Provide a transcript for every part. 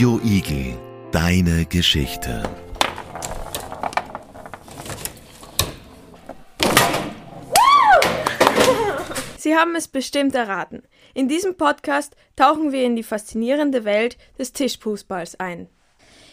Radio Igel, deine Geschichte. Sie haben es bestimmt erraten. In diesem Podcast tauchen wir in die faszinierende Welt des Tischfußballs ein.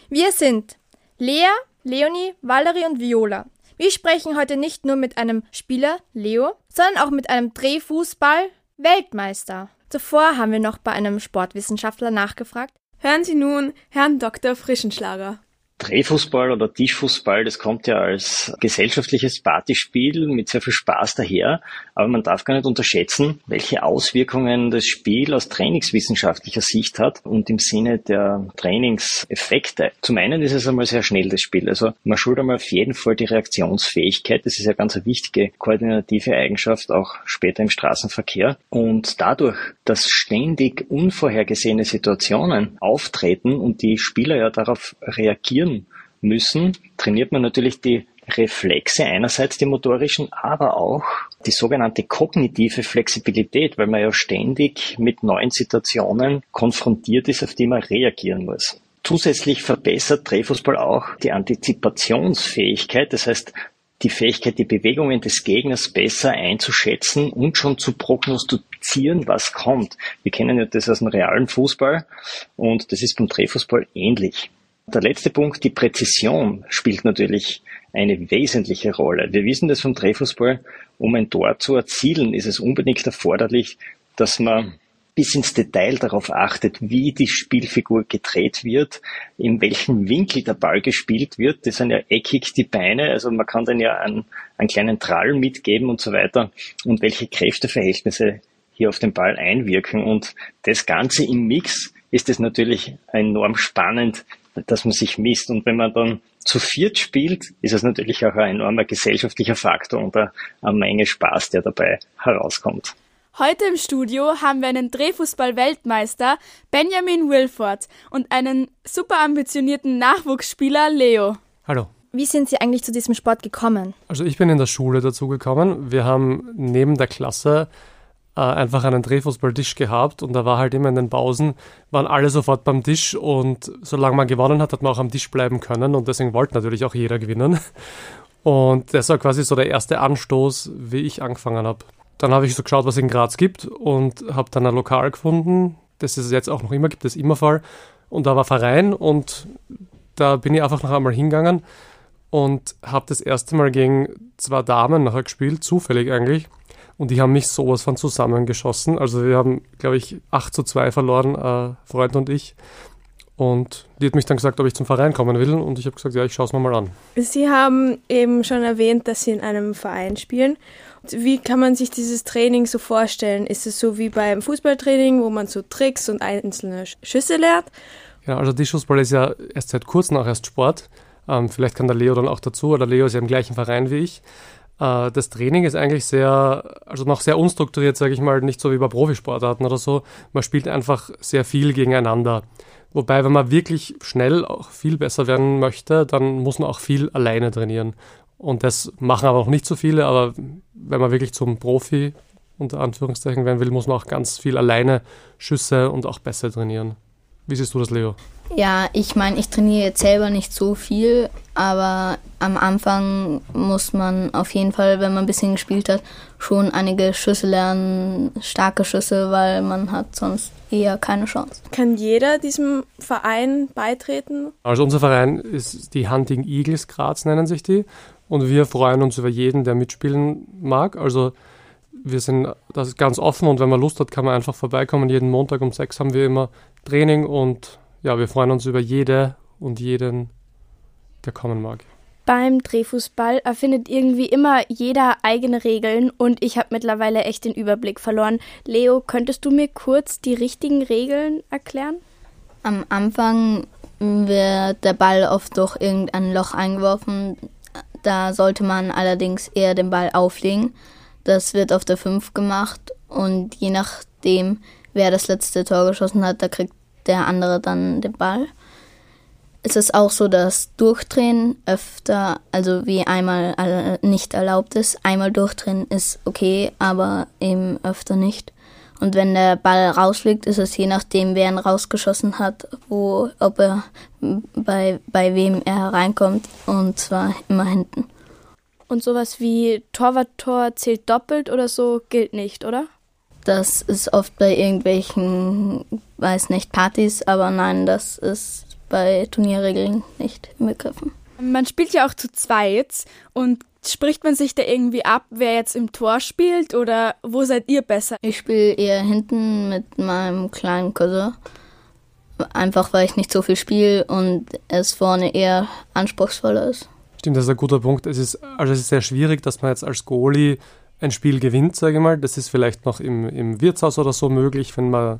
Wir sind Lea, Leonie, Valerie und Viola. Wir sprechen heute nicht nur mit einem Spieler, Leo, sondern auch mit einem Drehfußball-Weltmeister. Zuvor haben wir noch bei einem Sportwissenschaftler nachgefragt. Hören Sie nun Herrn Dr. Frischenschlager. Drehfußball oder Tischfußball, das kommt ja als gesellschaftliches Partyspiel mit sehr viel Spaß daher, aber man darf gar nicht unterschätzen, welche Auswirkungen das Spiel aus trainingswissenschaftlicher Sicht hat und im Sinne der Trainingseffekte. Zum einen ist es einmal sehr schnell das Spiel, also man schult einmal auf jeden Fall die Reaktionsfähigkeit, das ist ja ganz eine wichtige koordinative Eigenschaft auch später im Straßenverkehr. Und dadurch, dass ständig unvorhergesehene Situationen auftreten und die Spieler ja darauf reagieren, trainieren müssen, trainiert man natürlich die Reflexe, einerseits die motorischen, aber auch die sogenannte kognitive Flexibilität, weil man ja ständig mit neuen Situationen konfrontiert ist, auf die man reagieren muss. Zusätzlich verbessert Drehfußball auch die Antizipationsfähigkeit, das heißt die Fähigkeit, die Bewegungen des Gegners besser einzuschätzen und schon zu prognostizieren, was kommt. Wir kennen ja das aus dem realen Fußball und das ist beim Drehfußball ähnlich. Der letzte Punkt, die Präzision spielt natürlich eine wesentliche Rolle. Wir wissen das vom Drehfußball, um ein Tor zu erzielen, ist es unbedingt erforderlich, dass man bis ins Detail darauf achtet, wie die Spielfigur gedreht wird, in welchem Winkel der Ball gespielt wird. Das sind ja eckig die Beine, also man kann dann ja einen, einen kleinen Trall mitgeben und so weiter und welche Kräfteverhältnisse hier auf den Ball einwirken. Und das Ganze im Mix ist es natürlich enorm spannend, dass man sich misst. Und wenn man dann zu viert spielt, ist es natürlich auch ein enormer gesellschaftlicher Faktor und eine Menge Spaß, der dabei herauskommt. Heute im Studio haben wir einen Drehfußball-Weltmeister Benjamin Wilford und einen super ambitionierten Nachwuchsspieler Leo. Hallo. Wie sind Sie eigentlich zu diesem Sport gekommen? Also ich bin in der Schule dazu gekommen. Wir haben neben der Klasse äh, einfach einen Drehfußballtisch gehabt und da war halt immer in den Pausen, waren alle sofort beim Tisch und solange man gewonnen hat, hat man auch am Tisch bleiben können und deswegen wollte natürlich auch jeder gewinnen. Und das war quasi so der erste Anstoß, wie ich angefangen habe. Dann habe ich so geschaut, was es in Graz gibt und habe dann ein Lokal gefunden, das es jetzt auch noch immer gibt, das Immerfall. Und da war Verein und da bin ich einfach noch einmal hingegangen und habe das erste Mal gegen zwei Damen nachher gespielt, zufällig eigentlich. Und die haben mich sowas von zusammengeschossen. Also wir haben, glaube ich, 8 zu 2 verloren, äh, Freund und ich. Und die hat mich dann gesagt, ob ich zum Verein kommen will. Und ich habe gesagt, ja, ich schaue es mir mal an. Sie haben eben schon erwähnt, dass Sie in einem Verein spielen. Wie kann man sich dieses Training so vorstellen? Ist es so wie beim Fußballtraining, wo man so Tricks und einzelne Schüsse lernt? Genau, also Tischfußball ist ja erst seit kurzem auch erst Sport. Ähm, vielleicht kann der Leo dann auch dazu, oder Leo ist ja im gleichen Verein wie ich. Äh, das Training ist eigentlich sehr, also noch sehr unstrukturiert, sage ich mal, nicht so wie bei Profisportarten oder so. Man spielt einfach sehr viel gegeneinander. Wobei, wenn man wirklich schnell auch viel besser werden möchte, dann muss man auch viel alleine trainieren. Und das machen aber auch nicht so viele, aber wenn man wirklich zum Profi unter Anführungszeichen werden will, muss man auch ganz viel alleine Schüsse und auch Pässe trainieren. Wie siehst du das, Leo? Ja, ich meine, ich trainiere jetzt selber nicht so viel, aber am Anfang muss man auf jeden Fall, wenn man ein bisschen gespielt hat, schon einige Schüsse lernen, starke Schüsse, weil man hat sonst eher keine Chance. Kann jeder diesem Verein beitreten? Also unser Verein ist die Hunting Eagles Graz, nennen sich die. Und wir freuen uns über jeden, der mitspielen mag. Also wir sind das ist ganz offen und wenn man Lust hat, kann man einfach vorbeikommen. Jeden Montag um sechs haben wir immer Training und ja, wir freuen uns über jede und jeden, der kommen mag. Beim Drehfußball erfindet irgendwie immer jeder eigene Regeln und ich habe mittlerweile echt den Überblick verloren. Leo, könntest du mir kurz die richtigen Regeln erklären? Am Anfang wird der Ball oft durch irgendein Loch eingeworfen. Da sollte man allerdings eher den Ball auflegen. Das wird auf der 5 gemacht und je nachdem, wer das letzte Tor geschossen hat, da kriegt der andere dann den Ball. Es ist auch so, dass Durchdrehen öfter, also wie einmal nicht erlaubt ist. Einmal durchdrehen ist okay, aber eben öfter nicht. Und wenn der Ball rausfliegt, ist es je nachdem, wer ihn rausgeschossen hat, wo, ob er bei, bei wem er reinkommt. Und zwar immer hinten. Und sowas wie Torwarttor zählt doppelt oder so gilt nicht, oder? Das ist oft bei irgendwelchen, weiß nicht, Partys, aber nein, das ist bei Turnierregeln nicht inbegriffen. Man spielt ja auch zu zweit und spricht man sich da irgendwie ab, wer jetzt im Tor spielt oder wo seid ihr besser? Ich spiele eher hinten mit meinem kleinen Cousin. Einfach weil ich nicht so viel spiele und es vorne eher anspruchsvoller ist. Stimmt, das ist ein guter Punkt. Es ist, also es ist sehr schwierig, dass man jetzt als Goalie ein Spiel gewinnt, sage ich mal. Das ist vielleicht noch im, im Wirtshaus oder so möglich, wenn man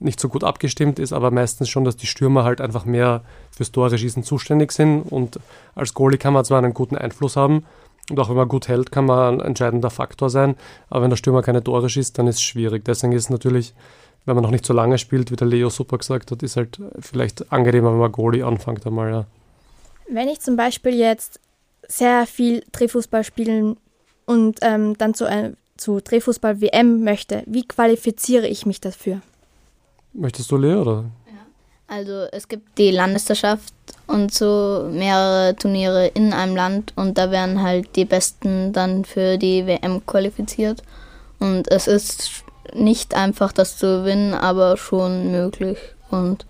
nicht so gut abgestimmt ist, aber meistens schon, dass die Stürmer halt einfach mehr fürs Tore schießen zuständig sind und als Goalie kann man zwar einen guten Einfluss haben und auch wenn man gut hält, kann man ein entscheidender Faktor sein, aber wenn der Stürmer keine Tore schießt, dann ist es schwierig. Deswegen ist es natürlich, wenn man noch nicht so lange spielt, wie der Leo super gesagt hat, ist halt vielleicht angenehmer, wenn man Goalie anfängt einmal, ja. Wenn ich zum Beispiel jetzt sehr viel Drehfußball spielen und ähm, dann zu, äh, zu Drehfußball-WM möchte, wie qualifiziere ich mich dafür? Möchtest du Leo oder? Also es gibt die Landesmeisterschaft und so mehrere Turniere in einem Land und da werden halt die Besten dann für die WM qualifiziert. Und es ist nicht einfach, das zu gewinnen, aber schon möglich. Und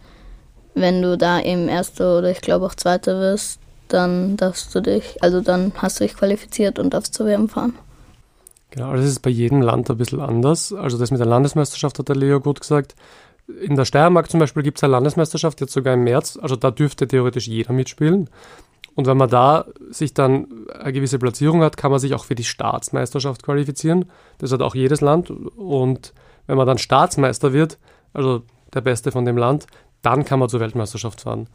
wenn du da eben Erster oder ich glaube auch Zweiter wirst, dann darfst du dich, also dann hast du dich qualifiziert und darfst zur WM fahren. Genau, das ist bei jedem Land ein bisschen anders. Also das mit der Landesmeisterschaft hat der Leo gut gesagt. In der Steiermark zum Beispiel gibt es eine Landesmeisterschaft, jetzt sogar im März. Also da dürfte theoretisch jeder mitspielen. Und wenn man da sich dann eine gewisse Platzierung hat, kann man sich auch für die Staatsmeisterschaft qualifizieren. Das hat auch jedes Land. Und wenn man dann Staatsmeister wird, also der Beste von dem Land, dann kann man zur Weltmeisterschaft fahren.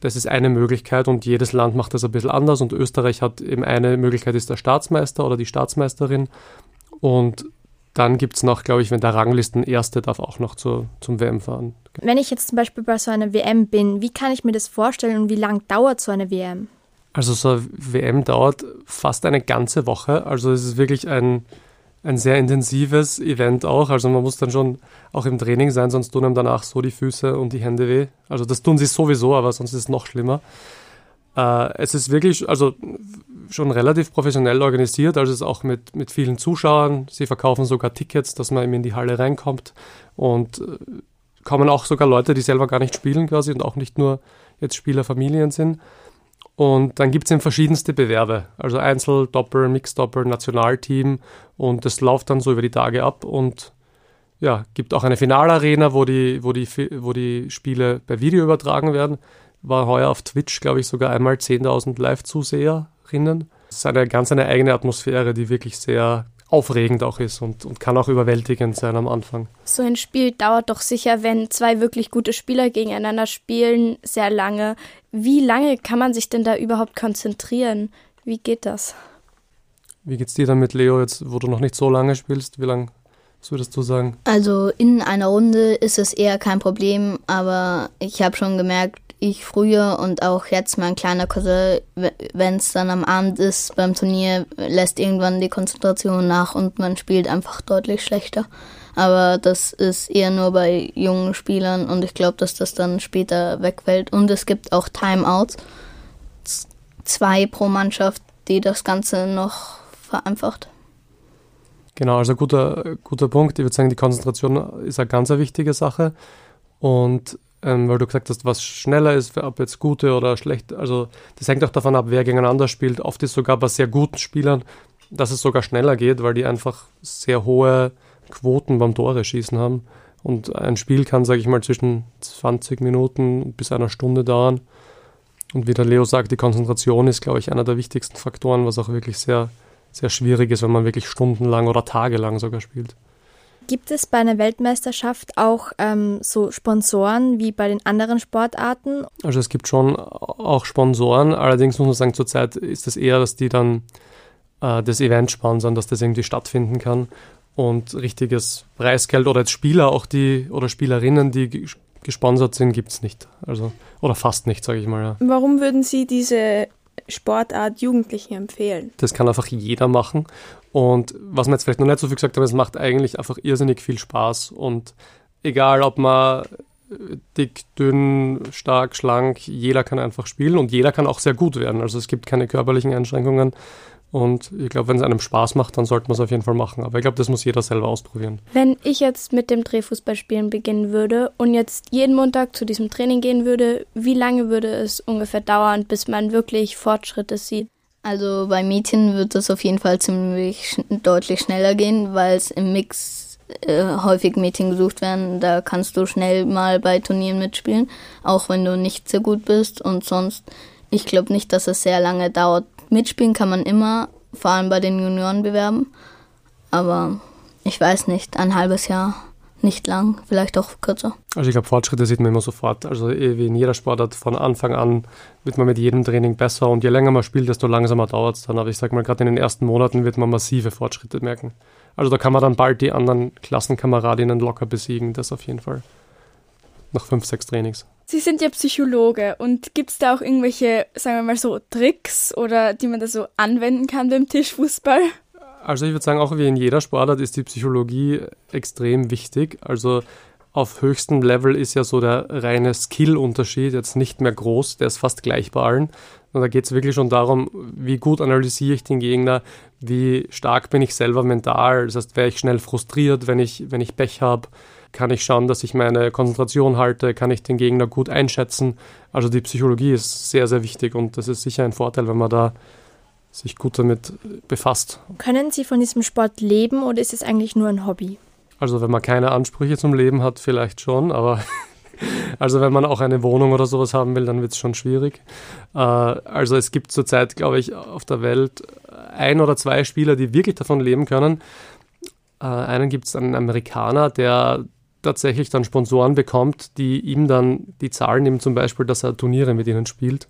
Das ist eine Möglichkeit und jedes Land macht das ein bisschen anders und Österreich hat eben eine Möglichkeit, ist der Staatsmeister oder die Staatsmeisterin und dann gibt es noch, glaube ich, wenn der Ranglisten Erste darf auch noch zur, zum WM fahren. Wenn ich jetzt zum Beispiel bei so einer WM bin, wie kann ich mir das vorstellen und wie lang dauert so eine WM? Also so eine WM dauert fast eine ganze Woche. Also es ist wirklich ein, ein sehr intensives Event auch. Also man muss dann schon auch im Training sein, sonst tun einem danach so die Füße und die Hände weh. Also das tun sie sowieso, aber sonst ist es noch schlimmer. Äh, es ist wirklich, also schon relativ professionell organisiert, also es ist auch mit, mit vielen Zuschauern. Sie verkaufen sogar Tickets, dass man eben in die Halle reinkommt und äh, kommen auch sogar Leute, die selber gar nicht spielen quasi und auch nicht nur jetzt Spielerfamilien sind. Und dann gibt es eben verschiedenste Bewerbe, also Einzel, Doppel, Mixdoppel, Nationalteam und das läuft dann so über die Tage ab und ja, gibt auch eine Finalarena, wo die, wo die, wo die Spiele per Video übertragen werden. War heuer auf Twitch, glaube ich, sogar einmal 10.000 Live-Zuseherinnen. Es ist eine ganz eine eigene Atmosphäre, die wirklich sehr aufregend auch ist und, und kann auch überwältigend sein am Anfang. So ein Spiel dauert doch sicher, wenn zwei wirklich gute Spieler gegeneinander spielen, sehr lange. Wie lange kann man sich denn da überhaupt konzentrieren? Wie geht das? Wie geht's dir damit, Leo, jetzt wo du noch nicht so lange spielst? Wie lange was würdest du sagen? Also in einer Runde ist es eher kein Problem, aber ich habe schon gemerkt, ich früher und auch jetzt mein kleiner Cousin, wenn es dann am Abend ist beim Turnier, lässt irgendwann die Konzentration nach und man spielt einfach deutlich schlechter. Aber das ist eher nur bei jungen Spielern und ich glaube, dass das dann später wegfällt. Und es gibt auch Timeouts, zwei pro Mannschaft, die das Ganze noch vereinfacht. Genau, also guter, guter Punkt. Ich würde sagen, die Konzentration ist eine ganz wichtige Sache. Und ähm, weil du gesagt hast, was schneller ist, ob jetzt gute oder schlechte. Also das hängt auch davon ab, wer gegeneinander spielt. Oft ist sogar bei sehr guten Spielern, dass es sogar schneller geht, weil die einfach sehr hohe Quoten beim Tore schießen haben. Und ein Spiel kann, sage ich mal, zwischen 20 Minuten bis einer Stunde dauern. Und wie der Leo sagt, die Konzentration ist, glaube ich, einer der wichtigsten Faktoren, was auch wirklich sehr, sehr schwierig ist, wenn man wirklich stundenlang oder tagelang sogar spielt. Gibt es bei einer Weltmeisterschaft auch ähm, so Sponsoren wie bei den anderen Sportarten? Also es gibt schon auch Sponsoren, allerdings muss man sagen, zurzeit ist es eher, dass die dann äh, das Event sponsern, dass das irgendwie stattfinden kann und richtiges Preisgeld oder jetzt Spieler auch die oder Spielerinnen, die gesponsert sind, gibt es nicht. Also, oder fast nicht, sage ich mal. Ja. Warum würden Sie diese Sportart Jugendlichen empfehlen? Das kann einfach jeder machen Und was man jetzt vielleicht noch nicht so viel gesagt hat, es macht eigentlich einfach irrsinnig viel Spaß. Und egal, ob man dick, dünn, stark, schlank, jeder kann einfach spielen und jeder kann auch sehr gut werden. Also es gibt keine körperlichen Einschränkungen. Und ich glaube, wenn es einem Spaß macht, dann sollte man es auf jeden Fall machen. Aber ich glaube, das muss jeder selber ausprobieren. Wenn ich jetzt mit dem Drehfußballspielen beginnen würde und jetzt jeden Montag zu diesem Training gehen würde, wie lange würde es ungefähr dauern, bis man wirklich Fortschritte sieht? Also bei Mädchen wird es auf jeden Fall ziemlich sch deutlich schneller gehen, weil es im Mix äh, häufig Mädchen gesucht werden. Da kannst du schnell mal bei Turnieren mitspielen, auch wenn du nicht so gut bist. Und sonst, ich glaube nicht, dass es sehr lange dauert, Mitspielen kann man immer, vor allem bei den Juniorenbewerben. Aber ich weiß nicht, ein halbes Jahr, nicht lang, vielleicht auch kürzer. Also ich glaube, Fortschritte sieht man immer sofort. Also eh, wie in jeder Sportart, von Anfang an wird man mit jedem Training besser und je länger man spielt, desto langsamer dauert es dann. Aber ich sage mal, gerade in den ersten Monaten wird man massive Fortschritte merken. Also da kann man dann bald die anderen Klassenkameradinnen locker besiegen, das auf jeden Fall. Nach fünf, sechs Trainings. Sie sind ja Psychologe und gibt es da auch irgendwelche, sagen wir mal so, Tricks oder die man da so anwenden kann beim Tischfußball? Also ich würde sagen, auch wie in jeder Sportart ist die Psychologie extrem wichtig. Also auf höchstem Level ist ja so der reine Skill-Unterschied jetzt nicht mehr groß, der ist fast gleich bei allen. Und da geht es wirklich schon darum, wie gut analysiere ich den Gegner, wie stark bin ich selber mental. Das heißt, wäre ich schnell frustriert, wenn ich, wenn ich Pech habe kann ich schauen, dass ich meine Konzentration halte, kann ich den Gegner gut einschätzen. Also die Psychologie ist sehr, sehr wichtig und das ist sicher ein Vorteil, wenn man da sich gut damit befasst. Können Sie von diesem Sport leben oder ist es eigentlich nur ein Hobby? Also wenn man keine Ansprüche zum Leben hat, vielleicht schon, aber also wenn man auch eine Wohnung oder sowas haben will, dann wird es schon schwierig. Äh, also es gibt zurzeit, glaube ich, auf der Welt ein oder zwei Spieler, die wirklich davon leben können. Äh, einen gibt es einen Amerikaner, der tatsächlich dann Sponsoren bekommt, die ihm dann, die zahlen ihm zum Beispiel, dass er Turniere mit ihnen spielt.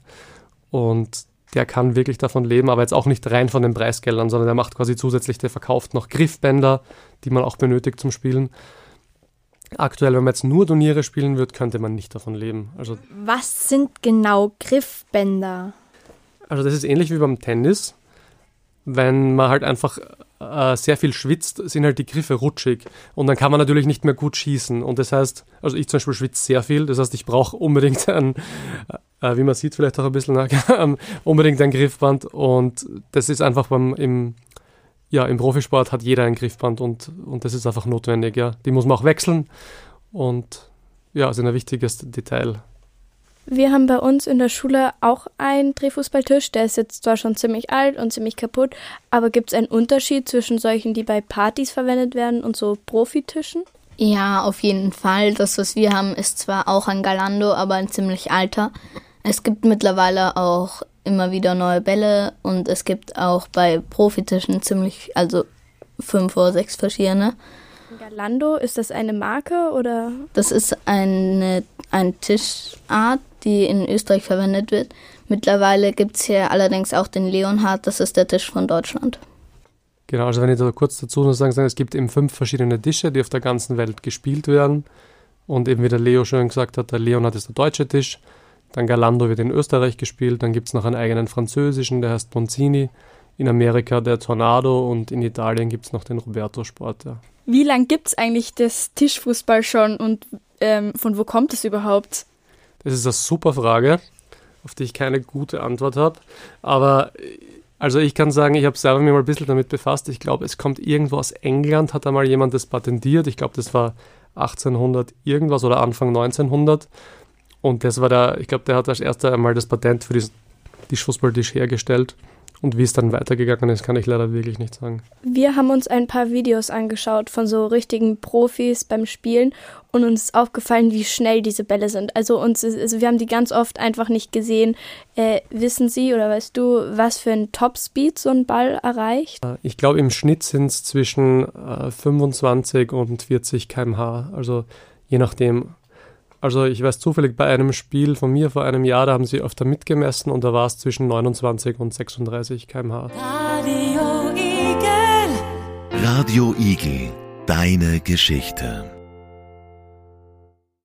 Und der kann wirklich davon leben, aber jetzt auch nicht rein von den Preisgeldern, sondern der macht quasi zusätzlich, der verkauft noch Griffbänder, die man auch benötigt zum Spielen. Aktuell, wenn man jetzt nur Turniere spielen würde, könnte man nicht davon leben. Also, Was sind genau Griffbänder? Also das ist ähnlich wie beim Tennis. Wenn man halt einfach äh, sehr viel schwitzt, sind halt die Griffe rutschig und dann kann man natürlich nicht mehr gut schießen. Und das heißt, also ich zum Beispiel schwitze sehr viel, das heißt, ich brauche unbedingt ein, äh, wie man sieht, vielleicht auch ein bisschen, äh, unbedingt ein Griffband und das ist einfach beim, im, ja, im Profisport hat jeder ein Griffband und, und das ist einfach notwendig, ja. Die muss man auch wechseln und ja, ist ein wichtiges Detail. Wir haben bei uns in der Schule auch einen Drehfußballtisch. Der ist jetzt zwar schon ziemlich alt und ziemlich kaputt, aber gibt es einen Unterschied zwischen solchen, die bei Partys verwendet werden und so Profitischen? Ja, auf jeden Fall. Das, was wir haben, ist zwar auch ein Galando, aber ein ziemlich alter. Es gibt mittlerweile auch immer wieder neue Bälle und es gibt auch bei Profitischen ziemlich, also fünf oder sechs verschiedene. Galando, ist das eine Marke oder? Das ist eine, eine Tischart, die in Österreich verwendet wird. Mittlerweile gibt es hier allerdings auch den Leonhard, das ist der Tisch von Deutschland. Genau, also wenn ich da kurz dazu noch sagen, es gibt eben fünf verschiedene Tische, die auf der ganzen Welt gespielt werden. Und eben wie der Leo schon gesagt hat, der Leonhard ist der deutsche Tisch. Dann Galando wird in Österreich gespielt. Dann gibt es noch einen eigenen französischen, der heißt Monzini. In Amerika der Tornado und in Italien gibt es noch den Roberto Sport. Ja. Wie lange gibt es eigentlich das Tischfußball schon und ähm, von wo kommt es überhaupt? Das ist eine super Frage, auf die ich keine gute Antwort habe. Aber also ich kann sagen, ich habe selber mir mal ein bisschen damit befasst. Ich glaube, es kommt irgendwo aus England, hat da mal jemand das patentiert. Ich glaube, das war 1800 irgendwas oder Anfang 1900. Und das war der, ich glaube, der hat als erster einmal das Patent für diesen Tischfußballtisch hergestellt. Und wie es dann weitergegangen ist, kann ich leider wirklich nicht sagen. Wir haben uns ein paar Videos angeschaut von so richtigen Profis beim Spielen und uns ist aufgefallen, wie schnell diese Bälle sind. Also uns ist, also wir haben die ganz oft einfach nicht gesehen. Äh, wissen Sie oder weißt du, was für ein Topspeed so ein Ball erreicht? Äh, ich glaube, im Schnitt sind es zwischen äh, 25 und 40 km/h. Also je nachdem, also ich weiß zufällig bei einem Spiel von mir vor einem Jahr, da haben sie öfter mitgemessen und da war es zwischen 29 und 36 km/h. Radio Igel. Radio Igel. Deine Geschichte.